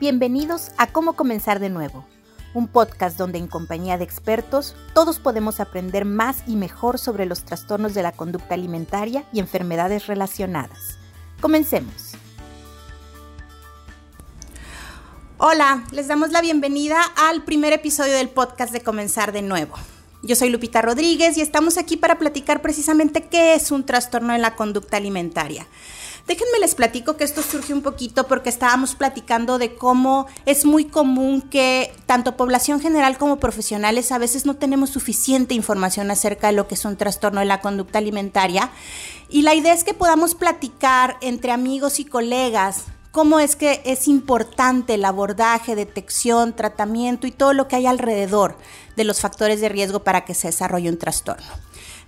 Bienvenidos a Cómo Comenzar de Nuevo, un podcast donde en compañía de expertos todos podemos aprender más y mejor sobre los trastornos de la conducta alimentaria y enfermedades relacionadas. Comencemos. Hola, les damos la bienvenida al primer episodio del podcast de Comenzar de Nuevo. Yo soy Lupita Rodríguez y estamos aquí para platicar precisamente qué es un trastorno de la conducta alimentaria. Déjenme les platico que esto surge un poquito porque estábamos platicando de cómo es muy común que tanto población general como profesionales a veces no tenemos suficiente información acerca de lo que es un trastorno de la conducta alimentaria. Y la idea es que podamos platicar entre amigos y colegas cómo es que es importante el abordaje, detección, tratamiento y todo lo que hay alrededor de los factores de riesgo para que se desarrolle un trastorno.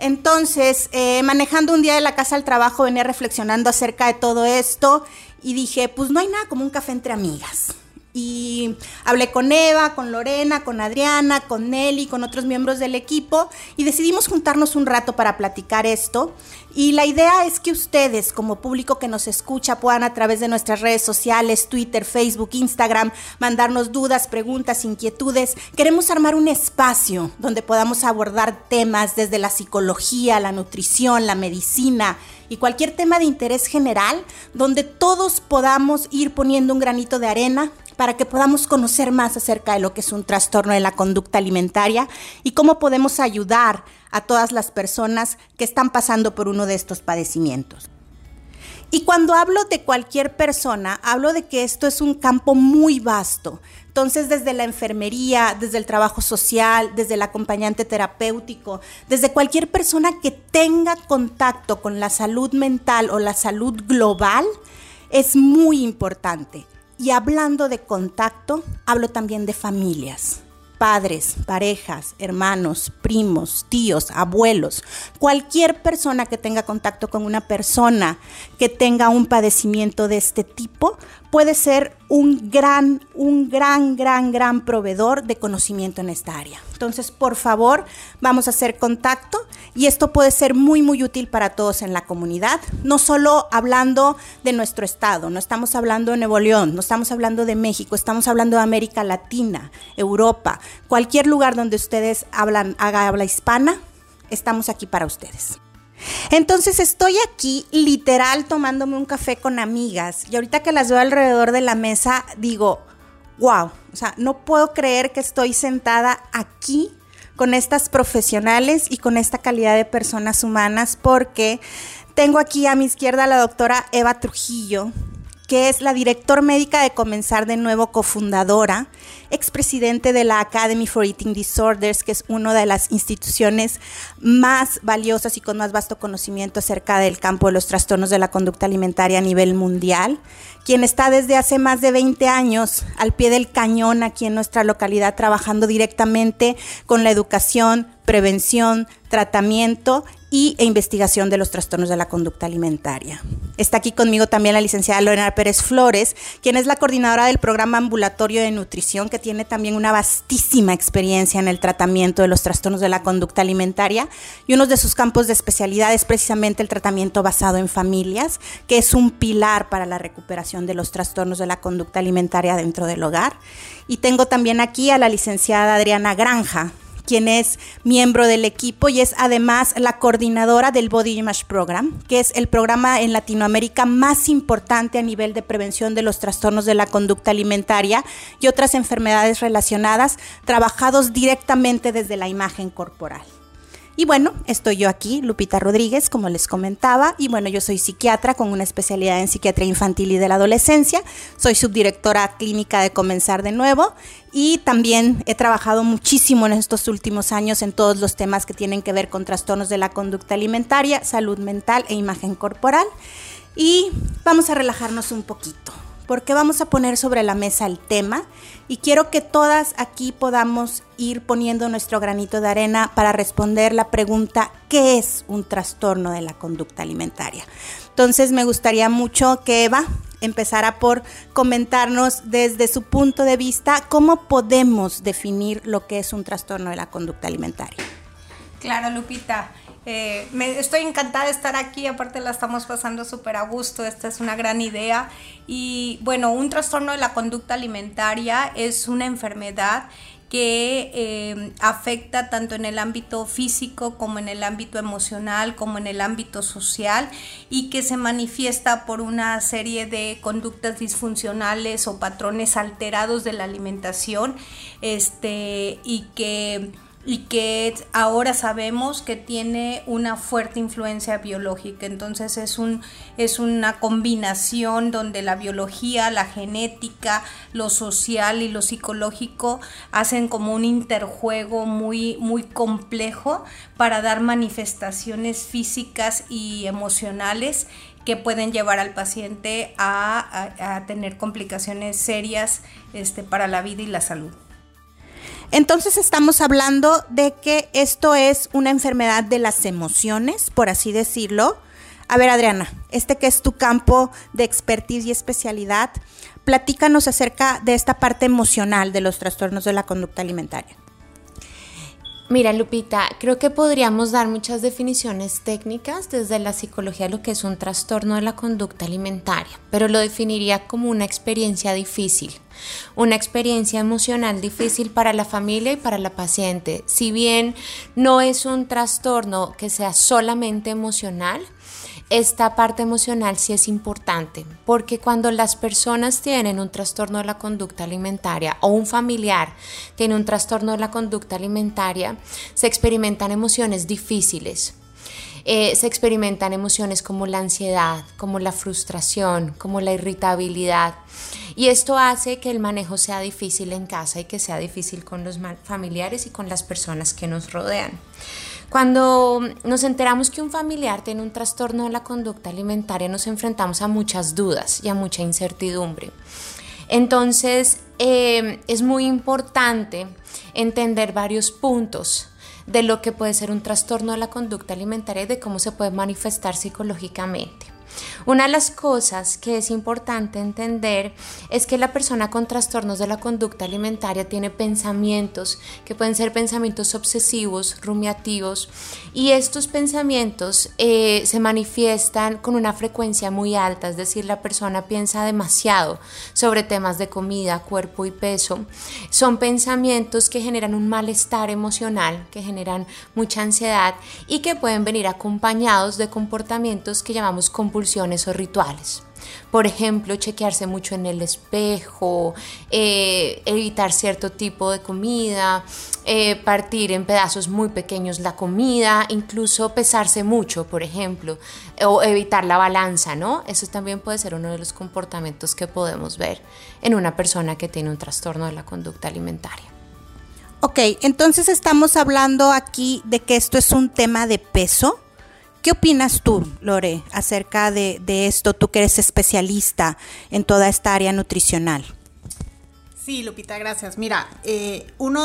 Entonces, eh, manejando un día de la casa al trabajo, venía reflexionando acerca de todo esto y dije, pues no hay nada como un café entre amigas. Y hablé con Eva, con Lorena, con Adriana, con Nelly, con otros miembros del equipo y decidimos juntarnos un rato para platicar esto. Y la idea es que ustedes, como público que nos escucha, puedan a través de nuestras redes sociales, Twitter, Facebook, Instagram, mandarnos dudas, preguntas, inquietudes. Queremos armar un espacio donde podamos abordar temas desde la psicología, la nutrición, la medicina y cualquier tema de interés general, donde todos podamos ir poniendo un granito de arena para que podamos conocer más acerca de lo que es un trastorno de la conducta alimentaria y cómo podemos ayudar a todas las personas que están pasando por uno de estos padecimientos. Y cuando hablo de cualquier persona, hablo de que esto es un campo muy vasto. Entonces, desde la enfermería, desde el trabajo social, desde el acompañante terapéutico, desde cualquier persona que tenga contacto con la salud mental o la salud global, es muy importante. Y hablando de contacto, hablo también de familias. Padres, parejas, hermanos, primos, tíos, abuelos, cualquier persona que tenga contacto con una persona que tenga un padecimiento de este tipo, puede ser un gran, un gran, gran, gran proveedor de conocimiento en esta área. Entonces, por favor, vamos a hacer contacto y esto puede ser muy, muy útil para todos en la comunidad, no solo hablando de nuestro estado, no estamos hablando de Nuevo León, no estamos hablando de México, estamos hablando de América Latina, Europa, cualquier lugar donde ustedes hablan, haga habla hispana, estamos aquí para ustedes. Entonces estoy aquí literal tomándome un café con amigas y ahorita que las veo alrededor de la mesa digo, wow, o sea, no puedo creer que estoy sentada aquí con estas profesionales y con esta calidad de personas humanas porque tengo aquí a mi izquierda a la doctora Eva Trujillo, que es la director médica de Comenzar de Nuevo, cofundadora, expresidente de la Academy for Eating Disorders, que es una de las instituciones más valiosas y con más vasto conocimiento acerca del campo de los trastornos de la conducta alimentaria a nivel mundial, quien está desde hace más de 20 años al pie del cañón aquí en nuestra localidad trabajando directamente con la educación, prevención, tratamiento y, e investigación de los trastornos de la conducta alimentaria. Está aquí conmigo también la licenciada Lorena Pérez Flores, quien es la coordinadora del programa ambulatorio de nutrición, que tiene también una vastísima experiencia en el tratamiento de los trastornos de la conducta alimentaria y uno de sus campos de especialidad es precisamente el tratamiento basado en familias, que es un pilar para la recuperación de los trastornos de la conducta alimentaria dentro del hogar. Y tengo también aquí a la licenciada Adriana Granja, quien es miembro del equipo y es además la coordinadora del Body Image Program, que es el programa en Latinoamérica más importante a nivel de prevención de los trastornos de la conducta alimentaria y otras enfermedades relacionadas, trabajados directamente desde la imagen corporal. Y bueno, estoy yo aquí, Lupita Rodríguez, como les comentaba, y bueno, yo soy psiquiatra con una especialidad en psiquiatría infantil y de la adolescencia, soy subdirectora clínica de Comenzar de Nuevo. Y también he trabajado muchísimo en estos últimos años en todos los temas que tienen que ver con trastornos de la conducta alimentaria, salud mental e imagen corporal. Y vamos a relajarnos un poquito porque vamos a poner sobre la mesa el tema y quiero que todas aquí podamos ir poniendo nuestro granito de arena para responder la pregunta, ¿qué es un trastorno de la conducta alimentaria? Entonces me gustaría mucho que Eva empezara por comentarnos desde su punto de vista cómo podemos definir lo que es un trastorno de la conducta alimentaria. Claro, Lupita. Eh, me, estoy encantada de estar aquí, aparte la estamos pasando súper a gusto, esta es una gran idea. Y bueno, un trastorno de la conducta alimentaria es una enfermedad que eh, afecta tanto en el ámbito físico como en el ámbito emocional, como en el ámbito social y que se manifiesta por una serie de conductas disfuncionales o patrones alterados de la alimentación este, y que y que ahora sabemos que tiene una fuerte influencia biológica. Entonces es, un, es una combinación donde la biología, la genética, lo social y lo psicológico hacen como un interjuego muy, muy complejo para dar manifestaciones físicas y emocionales que pueden llevar al paciente a, tener complicaciones serias este, para la vida y la salud. Entonces estamos hablando de que esto es una enfermedad de las emociones, por así decirlo. A ver, Adriana, este que es tu campo de expertise y especialidad, platícanos acerca de esta parte emocional de los trastornos de la conducta alimentaria. Mira, Lupita, creo que podríamos dar muchas definiciones técnicas desde la psicología de lo que es un trastorno de la conducta alimentaria, pero lo definiría como una experiencia difícil, una experiencia emocional difícil para la familia y para la paciente. Si bien no es un trastorno que sea solamente emocional, esta parte emocional sí es importante, porque cuando las personas tienen un trastorno de la conducta alimentaria o un familiar tiene un trastorno de la conducta alimentaria, se experimentan emociones difíciles. Eh, se experimentan emociones como la ansiedad, como la frustración, como la irritabilidad. Y esto hace que el manejo sea difícil en casa y que sea difícil con los familiares y con las personas que nos rodean. Cuando nos enteramos que un familiar tiene un trastorno de la conducta alimentaria, nos enfrentamos a muchas dudas y a mucha incertidumbre. Entonces, eh, es muy importante entender varios puntos de lo que puede ser un trastorno de la conducta alimentaria y de cómo se puede manifestar psicológicamente. Una de las cosas que es importante entender es que la persona con trastornos de la conducta alimentaria tiene pensamientos que pueden ser pensamientos obsesivos, rumiativos, y estos pensamientos eh, se manifiestan con una frecuencia muy alta, es decir, la persona piensa demasiado sobre temas de comida, cuerpo y peso. Son pensamientos que generan un malestar emocional, que generan mucha ansiedad y que pueden venir acompañados de comportamientos que llamamos compulsiones o rituales. Por ejemplo, chequearse mucho en el espejo, eh, evitar cierto tipo de comida, eh, partir en pedazos muy pequeños la comida, incluso pesarse mucho, por ejemplo, o evitar la balanza, ¿no? Eso también puede ser uno de los comportamientos que podemos ver en una persona que tiene un trastorno de la conducta alimentaria. Ok, entonces estamos hablando aquí de que esto es un tema de peso. ¿Qué opinas tú, Lore, acerca de, esto, tú que eres especialista en toda esta área nutricional? Sí, Lupita, gracias. Mira, eh, uno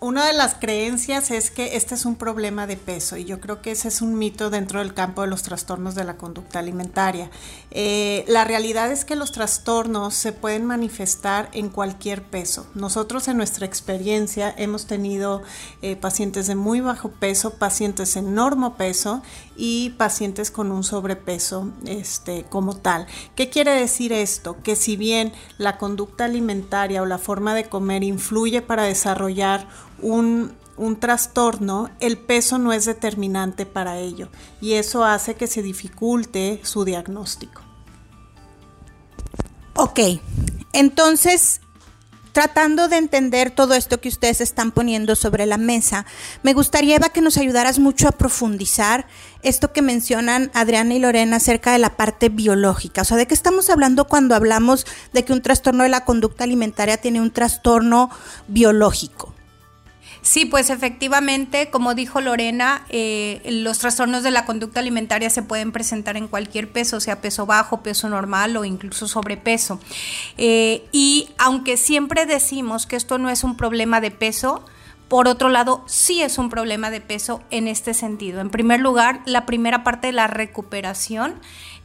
una de las creencias es que este es un problema de peso y yo creo que ese es un mito dentro del campo de los trastornos de la conducta alimentaria. Eh, la realidad es que los trastornos se pueden manifestar en cualquier peso. Nosotros en nuestra experiencia hemos tenido eh, pacientes de muy bajo peso, pacientes en normo peso y pacientes con un sobrepeso este, como tal. ¿Qué quiere decir esto? Que si bien la conducta alimentaria o la forma de comer influye para desarrollar un, trastorno, el peso no es determinante para ello y eso hace que se dificulte su diagnóstico. Ok, entonces tratando de entender todo esto que ustedes están poniendo sobre la mesa, me gustaría, Eva, que nos ayudaras mucho a profundizar esto que mencionan Adriana y Lorena acerca de la parte biológica. O sea, ¿de qué estamos hablando cuando hablamos de que un trastorno de la conducta alimentaria tiene un trastorno biológico? Sí, pues efectivamente, como dijo Lorena, eh, los trastornos de la conducta alimentaria se pueden presentar en cualquier peso, sea peso bajo, peso normal o incluso sobrepeso. Eh, y aunque siempre decimos que esto no es un problema de peso, por otro lado, sí es un problema de peso en este sentido. En primer lugar, la primera parte de la recuperación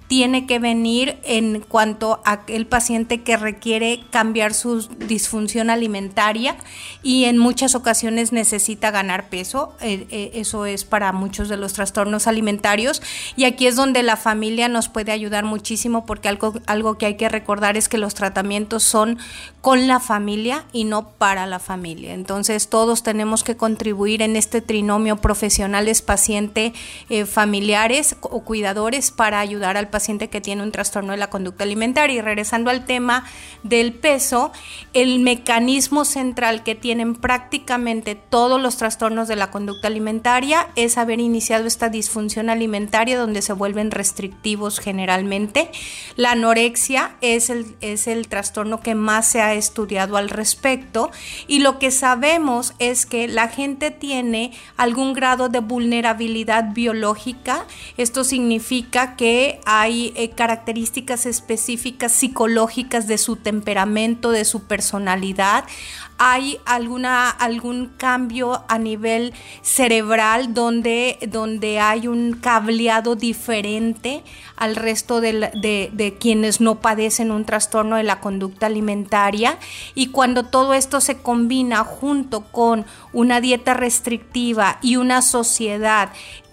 tiene que venir en cuanto a el paciente que requiere cambiar su disfunción alimentaria y en muchas ocasiones necesita ganar peso. Eh, eh, eso es para muchos de los trastornos alimentarios y aquí es donde la familia nos puede ayudar muchísimo porque algo, algo que hay que recordar es que los tratamientos son con la familia y no para la familia. Entonces todos tenemos que contribuir en este trinomio profesionales, paciente, eh, familiares o cuidadores para ayudar al paciente que tiene un trastorno de la conducta alimentaria. Y regresando al tema del peso, el mecanismo central que tienen prácticamente todos los trastornos de la conducta alimentaria es haber iniciado esta disfunción alimentaria donde se vuelven restrictivos generalmente. La anorexia es el, es el trastorno que más se ha estudiado al respecto y lo que sabemos es que la gente tiene algún grado de vulnerabilidad biológica. Esto significa que hay eh, características específicas psicológicas de su temperamento, de su personalidad hay alguna, algún cambio a nivel cerebral donde, donde hay un cableado diferente al resto de, quienes no padecen un trastorno de la conducta alimentaria. Y cuando todo esto se combina junto con una dieta restrictiva y una sociedad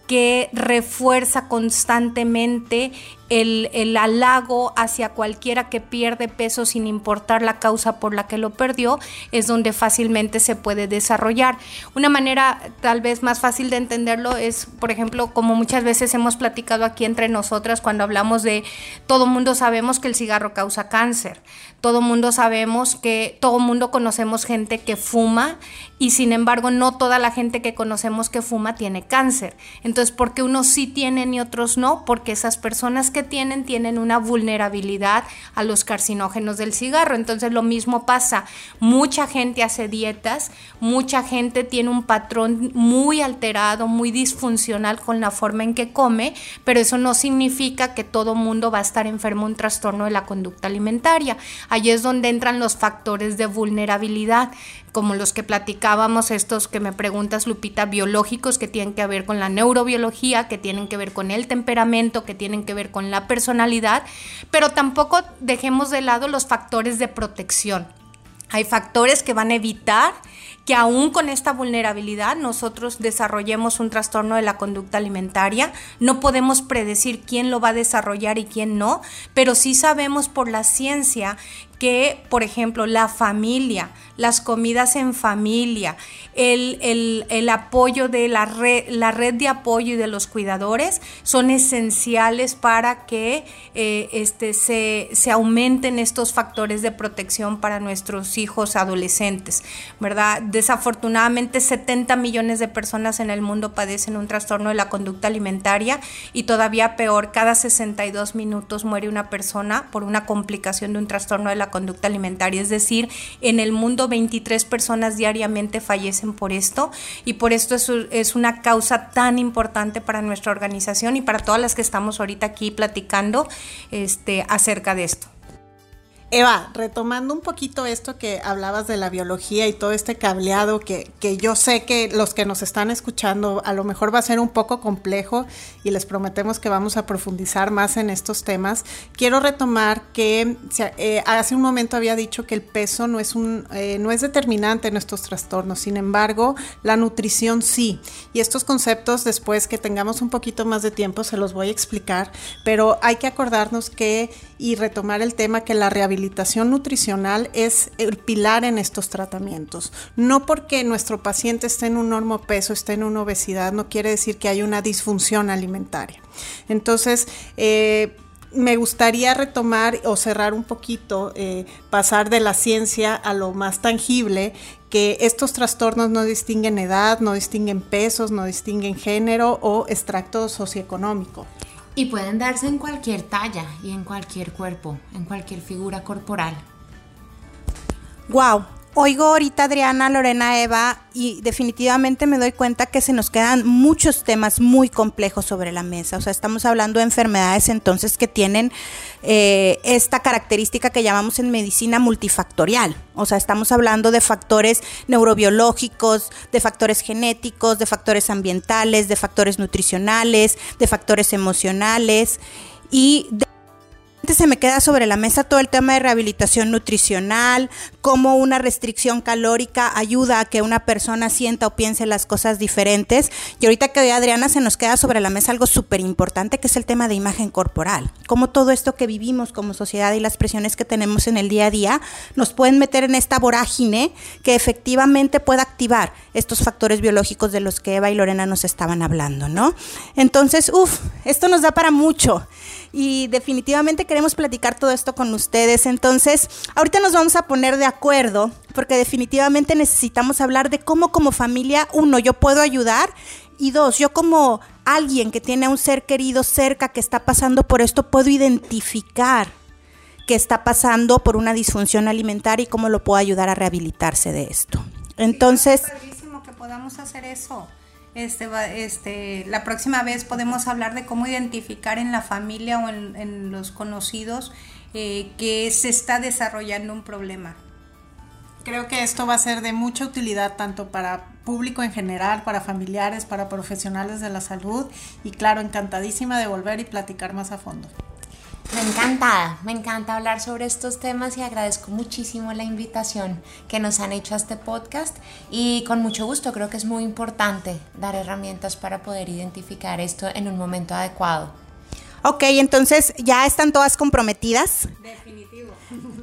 que refuerza constantemente el, el, halago hacia cualquiera que pierde peso sin importar la causa por la que lo perdió, es donde fácilmente se puede desarrollar. Una manera tal vez más fácil de entenderlo es, por ejemplo, como muchas veces hemos platicado aquí entre nosotras cuando hablamos de todo mundo sabemos que el cigarro causa cáncer, todo mundo sabemos que todo mundo conocemos gente que fuma y sin embargo no toda la gente que conocemos que fuma tiene cáncer. Entonces, ¿por qué unos sí tienen y otros no? Porque esas personas que tienen tienen una vulnerabilidad a los carcinógenos del cigarro. Entonces lo mismo pasa, mucha gente hace dietas, mucha gente tiene un patrón muy alterado, muy disfuncional con la forma en que come, pero eso no significa que todo mundo va a estar enfermo un trastorno de la conducta alimentaria. Allí es donde entran los factores de vulnerabilidad como los que platicábamos, estos que me preguntas, Lupita, biológicos que tienen que ver con la neurobiología, que tienen que ver con el temperamento, que tienen que ver con la personalidad, pero tampoco dejemos de lado los factores de protección. Hay factores que van a evitar que aún con esta vulnerabilidad nosotros desarrollemos un trastorno de la conducta alimentaria. No podemos predecir quién lo va a desarrollar y quién no, pero sí sabemos por la ciencia que, por ejemplo, la familia, las comidas en familia, el, apoyo de la red, la red de apoyo y de los cuidadores son esenciales para que eh, este, se, se, aumenten estos factores de protección para nuestros hijos adolescentes, ¿verdad? Desafortunadamente 70 millones de personas en el mundo padecen un trastorno de la conducta alimentaria y todavía peor, cada 62 minutos muere una persona por una complicación de un trastorno de la conducta alimentaria. Es decir, en el mundo 23 personas diariamente fallecen por esto y por esto es, es una causa tan importante para nuestra organización y para todas las que estamos ahorita aquí platicando este, acerca de esto. Eva, retomando un poquito esto que hablabas de la biología y todo este cableado que, que, yo sé que los que nos están escuchando a lo mejor va a ser un poco complejo y les prometemos que vamos a profundizar más en estos temas, quiero retomar que eh, hace un momento había dicho que el peso no es, un, eh, no es determinante en estos trastornos, sin embargo, la nutrición sí. Y estos conceptos después que tengamos un poquito más de tiempo se los voy a explicar, pero hay que acordarnos que y retomar el tema que la rehabilitación rehabilitación nutricional es el pilar en estos tratamientos. No porque nuestro paciente esté en un normo peso, esté en una obesidad, no quiere decir que hay una disfunción alimentaria. Entonces, eh, me gustaría retomar o cerrar un poquito, eh, pasar de la ciencia a lo más tangible, que estos trastornos no distinguen edad, no distinguen pesos, no distinguen género o extracto socioeconómico. Y pueden darse en cualquier talla y en cualquier cuerpo, en cualquier figura corporal. Wow, oigo ahorita Adriana, Lorena, Eva y definitivamente me doy cuenta que se nos quedan muchos temas muy complejos sobre la mesa. O sea, estamos hablando de enfermedades entonces que tienen eh, esta característica que llamamos en medicina multifactorial. O sea, estamos hablando de factores neurobiológicos, de factores genéticos, de factores ambientales, de factores nutricionales, de factores emocionales y se me queda sobre la mesa todo el tema de rehabilitación nutricional, cómo una restricción calórica ayuda a que una persona sienta o piense las cosas diferentes. Y ahorita que Adriana se nos queda sobre la mesa algo súper importante que es el tema de imagen corporal. Cómo todo esto que vivimos como sociedad y las presiones que tenemos en el día a día nos pueden meter en esta vorágine que efectivamente pueda activar estos factores biológicos de los que Eva y Lorena nos estaban hablando, ¿no? Entonces, uff, esto nos da para mucho y definitivamente queremos platicar todo esto con ustedes. Entonces, ahorita nos vamos a poner de acuerdo porque definitivamente necesitamos hablar de cómo como familia, uno, yo puedo ayudar y dos, yo como alguien que tiene a un ser querido cerca que está pasando por esto, puedo identificar que está pasando por una disfunción alimentaria y cómo lo puedo ayudar a rehabilitarse de esto. Entonces... que podamos hacer eso. Este, este, la próxima vez podemos hablar de cómo identificar en la familia o en, los conocidos eh, que se está desarrollando un problema. Creo que esto va a ser de mucha utilidad tanto para público en general, para familiares, para profesionales de la salud y claro, encantadísima de volver y platicar más a fondo. Me encanta, me encanta hablar sobre estos temas y agradezco muchísimo la invitación que nos han hecho a este podcast y con mucho gusto creo que es muy importante dar herramientas para poder identificar esto en un momento adecuado. Ok, entonces ya están todas comprometidas. Definitivo.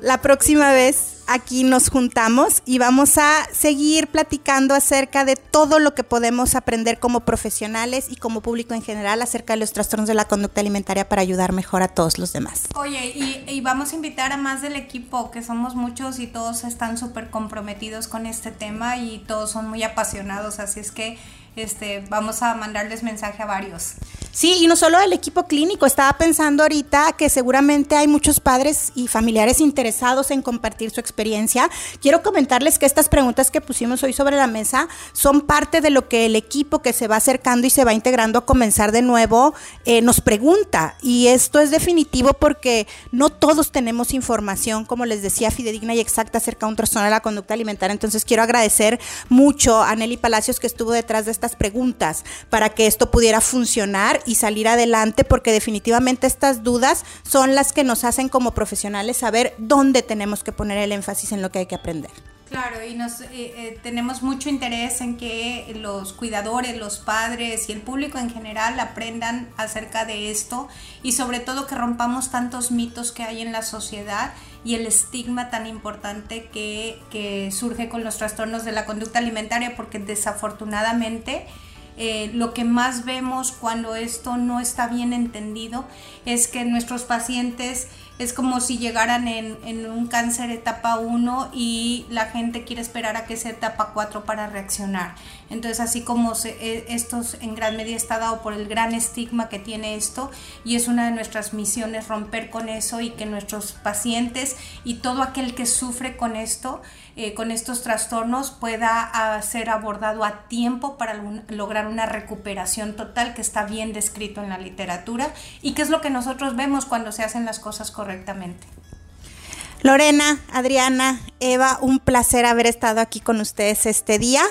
La próxima vez aquí nos juntamos y vamos a seguir platicando acerca de todo lo que podemos aprender como profesionales y como público en general acerca de los trastornos de la conducta alimentaria para ayudar mejor a todos los demás. Oye, y, vamos a invitar a más del equipo, que somos muchos y todos están súper comprometidos con este tema y todos son muy apasionados, así es que este, vamos a mandarles mensaje a varios. Sí, y no solo el equipo clínico, estaba pensando ahorita que seguramente hay muchos padres y familiares interesados en compartir su experiencia. Quiero comentarles que estas preguntas que pusimos hoy sobre la mesa son parte de lo que el equipo que se va acercando y se va integrando a comenzar de nuevo eh, nos pregunta. Y esto es definitivo porque no todos tenemos información, como les decía, fidedigna y exacta acerca de un trastorno de la conducta alimentaria. Entonces quiero agradecer mucho a Nelly Palacios que estuvo detrás de estas preguntas para que esto pudiera funcionar y salir adelante, porque definitivamente estas dudas son las que nos hacen como profesionales saber dónde tenemos que poner el énfasis en lo que hay que aprender. Claro, y nos eh, eh, tenemos mucho interés en que los cuidadores, los padres y el público en general aprendan acerca de esto y sobre todo que rompamos tantos mitos que hay en la sociedad y el estigma tan importante que, surge con los trastornos de la conducta alimentaria porque desafortunadamente eh, lo que más vemos cuando esto no está bien entendido es que nuestros pacientes es como si llegaran en, un cáncer etapa 1 y la gente quiere esperar a que sea etapa 4 para reaccionar. Entonces, así como e, esto en gran medida está dado por el gran estigma que tiene esto, y es una de nuestras misiones romper con eso y que nuestros pacientes y todo aquel que sufre con esto, eh, con estos trastornos, pueda ah, ser abordado a tiempo para lograr una recuperación total que está bien descrito en la literatura y que es lo que nosotros vemos cuando se hacen las cosas correctamente. Lorena, Adriana, Eva, un placer haber estado aquí con ustedes este día.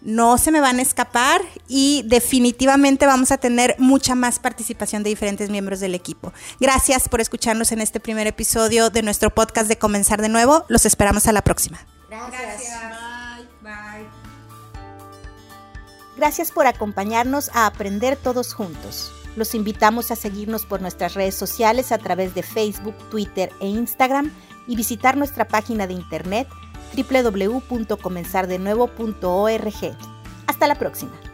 No se me van a escapar y definitivamente vamos a tener mucha más participación de diferentes miembros del equipo. Gracias por escucharnos en este primer episodio de nuestro podcast de Comenzar de nuevo. Los esperamos a la próxima. Gracias. Bye. Gracias por acompañarnos a aprender todos juntos. Los invitamos a seguirnos por nuestras redes sociales a través de Facebook, Twitter e Instagram y visitar nuestra página de internet www.comenzardenuevo.org. Hasta la próxima.